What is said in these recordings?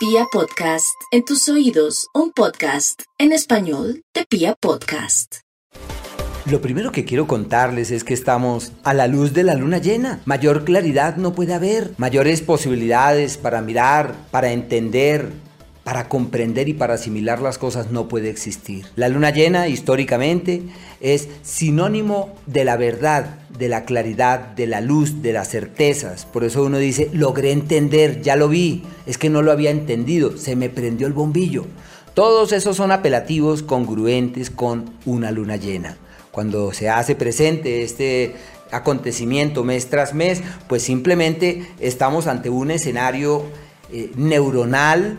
Pia Podcast, en tus oídos, un podcast en español de Pia Podcast. Lo primero que quiero contarles es que estamos a la luz de la luna llena. Mayor claridad no puede haber, mayores posibilidades para mirar, para entender, para comprender y para asimilar las cosas no puede existir. La luna llena históricamente es sinónimo de la verdad, de la claridad, de la luz, de las certezas. Por eso uno dice, logré entender, ya lo vi, es que no lo había entendido, se me prendió el bombillo. Todos esos son apelativos congruentes con una luna llena. Cuando se hace presente este acontecimiento mes tras mes, pues simplemente estamos ante un escenario eh, neuronal,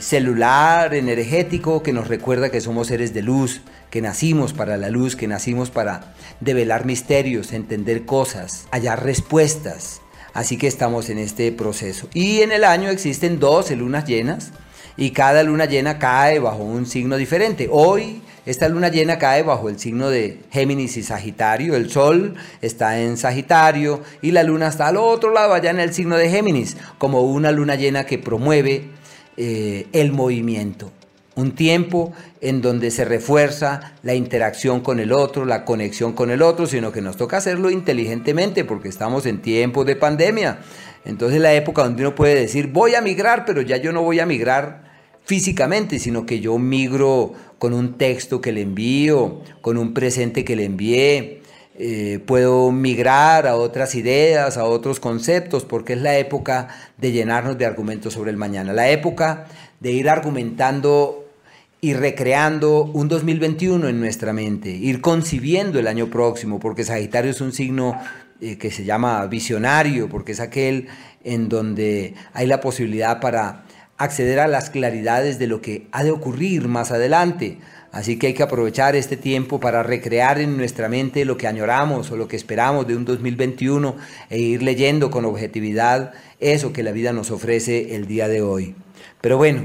celular, energético, que nos recuerda que somos seres de luz, que nacimos para la luz, que nacimos para develar misterios, entender cosas, hallar respuestas. Así que estamos en este proceso. Y en el año existen 12 lunas llenas y cada luna llena cae bajo un signo diferente. Hoy esta luna llena cae bajo el signo de Géminis y Sagitario. El Sol está en Sagitario y la luna está al otro lado, allá en el signo de Géminis, como una luna llena que promueve eh, el movimiento. Un tiempo en donde se refuerza la interacción con el otro, la conexión con el otro, sino que nos toca hacerlo inteligentemente porque estamos en tiempos de pandemia. Entonces la época donde uno puede decir, voy a migrar, pero ya yo no voy a migrar físicamente, sino que yo migro con un texto que le envío, con un presente que le envié, eh, puedo migrar a otras ideas, a otros conceptos, porque es la época de llenarnos de argumentos sobre el mañana, la época de ir argumentando y recreando un 2021 en nuestra mente, ir concibiendo el año próximo, porque Sagitario es un signo eh, que se llama visionario, porque es aquel en donde hay la posibilidad para acceder a las claridades de lo que ha de ocurrir más adelante. Así que hay que aprovechar este tiempo para recrear en nuestra mente lo que añoramos o lo que esperamos de un 2021 e ir leyendo con objetividad eso que la vida nos ofrece el día de hoy. Pero bueno,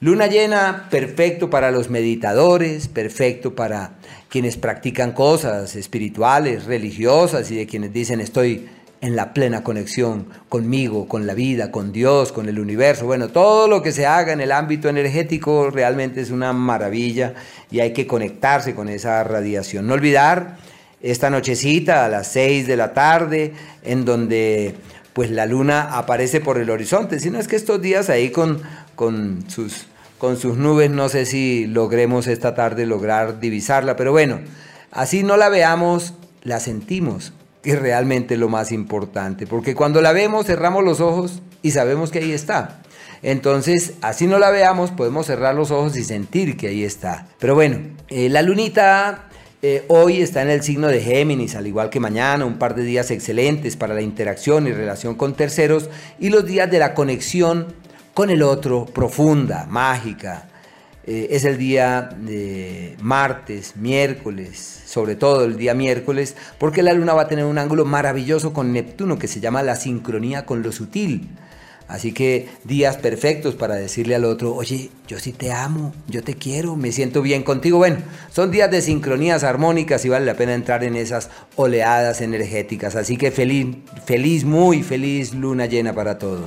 luna llena, perfecto para los meditadores, perfecto para quienes practican cosas espirituales, religiosas y de quienes dicen estoy en la plena conexión conmigo, con la vida, con Dios, con el universo. Bueno, todo lo que se haga en el ámbito energético realmente es una maravilla y hay que conectarse con esa radiación. No olvidar esta nochecita a las 6 de la tarde en donde pues la luna aparece por el horizonte, sino es que estos días ahí con, con sus con sus nubes, no sé si logremos esta tarde lograr divisarla, pero bueno, así no la veamos, la sentimos, que es realmente lo más importante, porque cuando la vemos cerramos los ojos y sabemos que ahí está. Entonces, así no la veamos, podemos cerrar los ojos y sentir que ahí está. Pero bueno, eh, la lunita eh, hoy está en el signo de Géminis, al igual que mañana, un par de días excelentes para la interacción y relación con terceros y los días de la conexión con el otro, profunda, mágica, eh, es el día de martes, miércoles, sobre todo el día miércoles, porque la luna va a tener un ángulo maravilloso con Neptuno que se llama la sincronía con lo sutil. Así que días perfectos para decirle al otro, oye, yo sí te amo, yo te quiero, me siento bien contigo. Bueno, son días de sincronías armónicas y vale la pena entrar en esas oleadas energéticas. Así que feliz, feliz, muy feliz luna llena para todos.